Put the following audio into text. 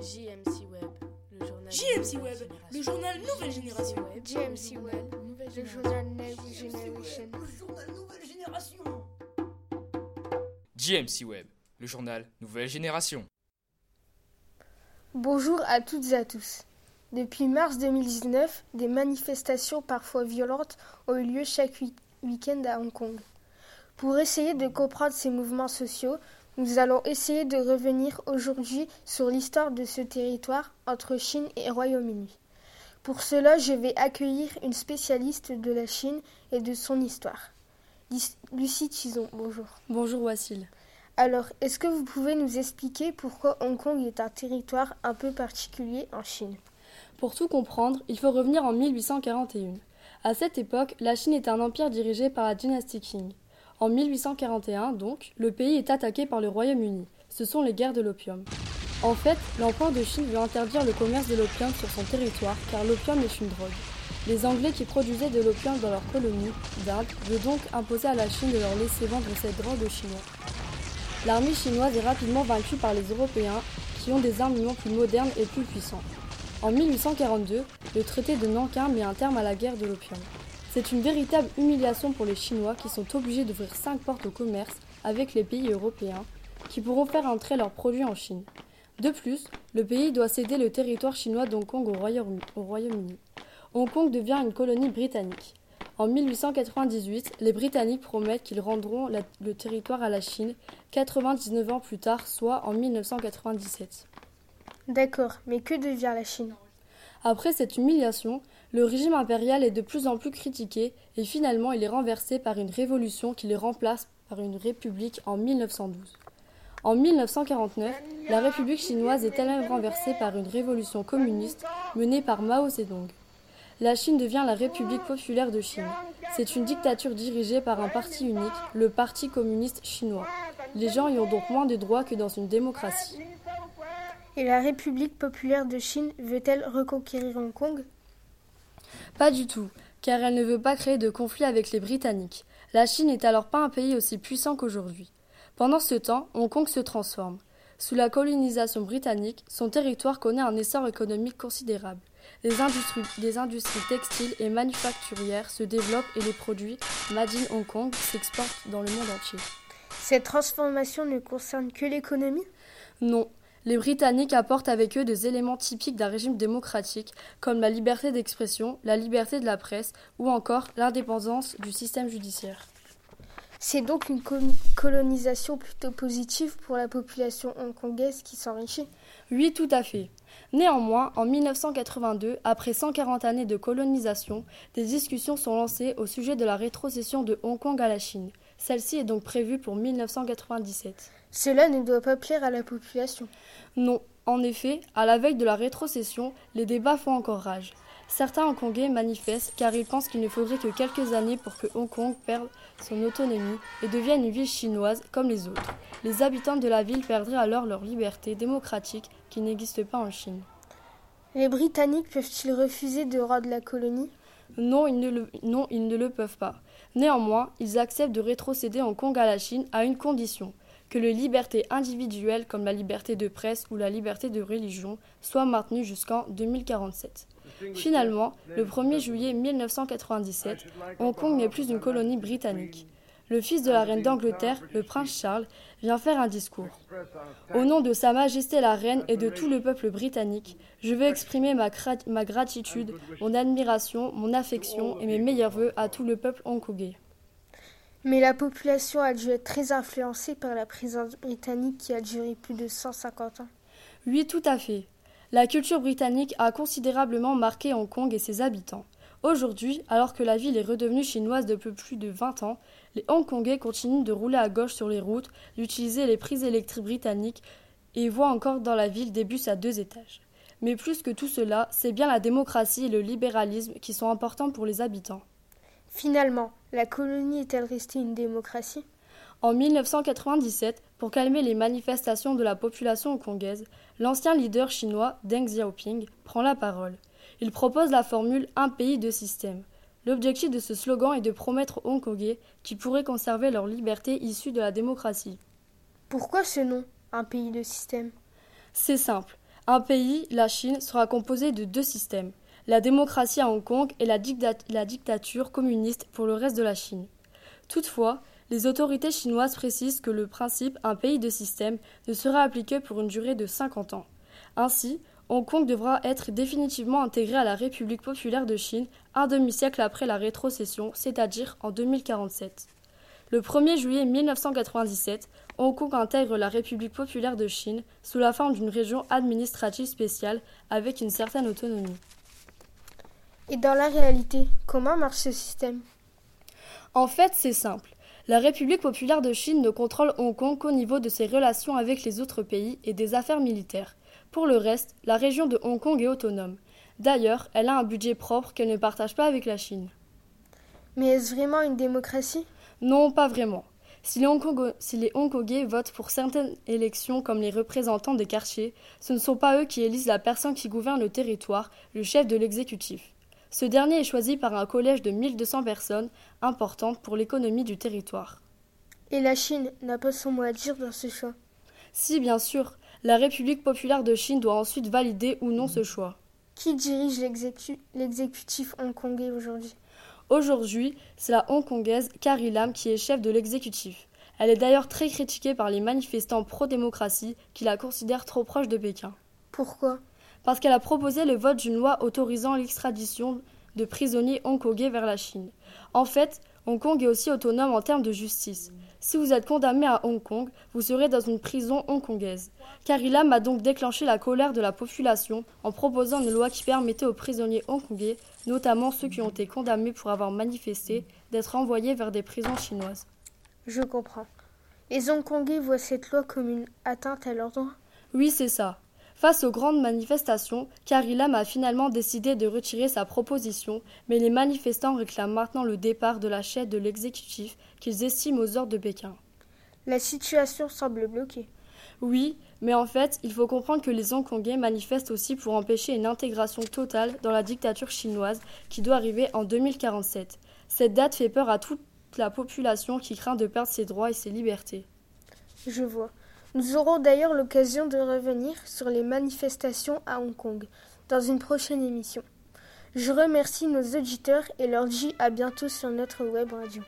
JMC Web, le journal. JMC Web, le journal Nouvelle Génération. JMC Web, le journal Nouvelle Génération. Nouvelle Génération. JMC Web, le journal Nouvelle Génération. Bonjour à toutes et à tous. Depuis mars 2019, des manifestations parfois violentes ont eu lieu chaque week-end à Hong Kong. Pour essayer de comprendre ces mouvements sociaux, nous allons essayer de revenir aujourd'hui sur l'histoire de ce territoire entre Chine et Royaume-Uni. Pour cela, je vais accueillir une spécialiste de la Chine et de son histoire. Lucie Tison, bonjour. Bonjour Wassil. Alors, est-ce que vous pouvez nous expliquer pourquoi Hong Kong est un territoire un peu particulier en Chine? Pour tout comprendre, il faut revenir en 1841. À cette époque, la Chine est un empire dirigé par la dynastie Qing. En 1841, donc, le pays est attaqué par le Royaume-Uni. Ce sont les guerres de l'opium. En fait, l'empereur de Chine veut interdire le commerce de l'opium sur son territoire car l'opium est une drogue. Les Anglais qui produisaient de l'opium dans leur colonie d'Inde veulent donc imposer à la Chine de leur laisser vendre cette drogue aux Chinois. L'armée chinoise est rapidement vaincue par les Européens qui ont des armements plus modernes et plus puissants. En 1842, le traité de Nankin met un terme à la guerre de l'opium. C'est une véritable humiliation pour les Chinois qui sont obligés d'ouvrir cinq portes au commerce avec les pays européens qui pourront faire entrer leurs produits en Chine. De plus, le pays doit céder le territoire chinois d'Hong Kong au Royaume-Uni. Hong Kong devient une colonie britannique. En 1898, les Britanniques promettent qu'ils rendront le territoire à la Chine 99 ans plus tard, soit en 1997. D'accord, mais que devient la Chine? Après cette humiliation, le régime impérial est de plus en plus critiqué et finalement il est renversé par une révolution qui le remplace par une république en 1912. En 1949, la République chinoise est elle-même renversée par une révolution communiste menée par Mao Zedong. La Chine devient la République populaire de Chine. C'est une dictature dirigée par un parti unique, le Parti communiste chinois. Les gens y ont donc moins de droits que dans une démocratie. Et la République populaire de Chine veut-elle reconquérir Hong Kong? Pas du tout, car elle ne veut pas créer de conflit avec les Britanniques. La Chine n'est alors pas un pays aussi puissant qu'aujourd'hui. Pendant ce temps, Hong Kong se transforme. Sous la colonisation britannique, son territoire connaît un essor économique considérable. Les industries, des industries textiles et manufacturières se développent et les produits Made in Hong Kong s'exportent dans le monde entier. Cette transformation ne concerne que l'économie? Non, les Britanniques apportent avec eux des éléments typiques d'un régime démocratique, comme la liberté d'expression, la liberté de la presse ou encore l'indépendance du système judiciaire. C'est donc une colonisation plutôt positive pour la population hongkongaise qui s'enrichit Oui, tout à fait. Néanmoins, en 1982, après 140 années de colonisation, des discussions sont lancées au sujet de la rétrocession de Hong Kong à la Chine. Celle-ci est donc prévue pour 1997. Cela ne doit pas plaire à la population. Non, en effet, à la veille de la rétrocession, les débats font encore rage. Certains Hongkongais manifestent car ils pensent qu'il ne faudrait que quelques années pour que Hong Kong perde son autonomie et devienne une ville chinoise comme les autres. Les habitants de la ville perdraient alors leur liberté démocratique qui n'existe pas en Chine. Les Britanniques peuvent-ils refuser de rendre la colonie? Non ils, ne le, non, ils ne le peuvent pas. Néanmoins, ils acceptent de rétrocéder Hong Kong à la Chine à une condition que les libertés individuelles comme la liberté de presse ou la liberté de religion soient maintenues jusqu'en 2047. Finalement, le 1er juillet 1997, Hong Kong n'est plus une colonie britannique. Le fils de la reine d'Angleterre, le prince Charles, vient faire un discours. Au nom de Sa Majesté la Reine et de tout le peuple britannique, je veux exprimer ma, ma gratitude, mon admiration, mon affection et mes meilleurs voeux à tout le peuple hongkongais. Mais la population a dû être très influencée par la présence britannique qui a duré plus de 150 ans. Oui, tout à fait. La culture britannique a considérablement marqué Hong Kong et ses habitants. Aujourd'hui, alors que la ville est redevenue chinoise depuis plus de 20 ans, les Hongkongais continuent de rouler à gauche sur les routes, d'utiliser les prises électriques britanniques et voient encore dans la ville des bus à deux étages. Mais plus que tout cela, c'est bien la démocratie et le libéralisme qui sont importants pour les habitants. Finalement, la colonie est-elle restée une démocratie? En 1997, pour calmer les manifestations de la population hongkongaise, l'ancien leader chinois Deng Xiaoping prend la parole. Il propose la formule un pays, deux systèmes. L'objectif de ce slogan est de promettre aux Hongkongais qu'ils pourraient conserver leur liberté issue de la démocratie. Pourquoi ce nom, un pays, deux systèmes C'est simple. Un pays, la Chine, sera composé de deux systèmes, la démocratie à Hong Kong et la, la dictature communiste pour le reste de la Chine. Toutefois, les autorités chinoises précisent que le principe un pays de système ne sera appliqué pour une durée de 50 ans. Ainsi, Hong Kong devra être définitivement intégré à la République populaire de Chine un demi-siècle après la rétrocession, c'est-à-dire en 2047. Le 1er juillet 1997, Hong Kong intègre la République populaire de Chine sous la forme d'une région administrative spéciale avec une certaine autonomie. Et dans la réalité, comment marche ce système? En fait, c'est simple. La République populaire de Chine ne contrôle Hong Kong qu'au niveau de ses relations avec les autres pays et des affaires militaires. Pour le reste, la région de Hong Kong est autonome. D'ailleurs, elle a un budget propre qu'elle ne partage pas avec la Chine. Mais est-ce vraiment une démocratie? Non, pas vraiment. Si les, si Hongkongais votent pour certaines élections comme les représentants des quartiers, ce ne sont pas eux qui élisent la personne qui gouverne le territoire, le chef de l'exécutif. Ce dernier est choisi par un collège de 1200 personnes, importante pour l'économie du territoire. Et la Chine n'a pas son mot à dire dans ce choix? Si, bien sûr. La République populaire de Chine doit ensuite valider ou non ce choix. Qui dirige l'exécutif hongkongais aujourd'hui? Aujourd'hui, c'est la hongkongaise Carrie Lam qui est chef de l'exécutif. Elle est d'ailleurs très critiquée par les manifestants pro-démocratie qui la considèrent trop proche de Pékin. Pourquoi? Parce qu'elle a proposé le vote d'une loi autorisant l'extradition de prisonniers hongkongais vers la Chine. En fait, Hong Kong est aussi autonome en termes de justice. Si vous êtes condamné à Hong Kong, vous serez dans une prison hongkongaise. Carrie Lam a donc déclenché la colère de la population en proposant une loi qui permettait aux prisonniers hongkongais, notamment ceux qui ont été condamnés pour avoir manifesté, d'être envoyés vers des prisons chinoises. Je comprends. Les Hongkongais voient cette loi comme une atteinte à leurs droits Oui, c'est ça. Face aux grandes manifestations, Carrie Lam a finalement décidé de retirer sa proposition, mais les manifestants réclament maintenant le départ de la chef de l'exécutif qu'ils estiment aux ordres de Pékin. La situation semble bloquée. Oui, mais en fait, il faut comprendre que les Hongkongais manifestent aussi pour empêcher une intégration totale dans la dictature chinoise qui doit arriver en 2047. Cette date fait peur à toute la population qui craint de perdre ses droits et ses libertés. Je vois. Nous aurons d'ailleurs l'occasion de revenir sur les manifestations à Hong Kong dans une prochaine émission. Je remercie nos auditeurs et leur dis à bientôt sur notre web radio.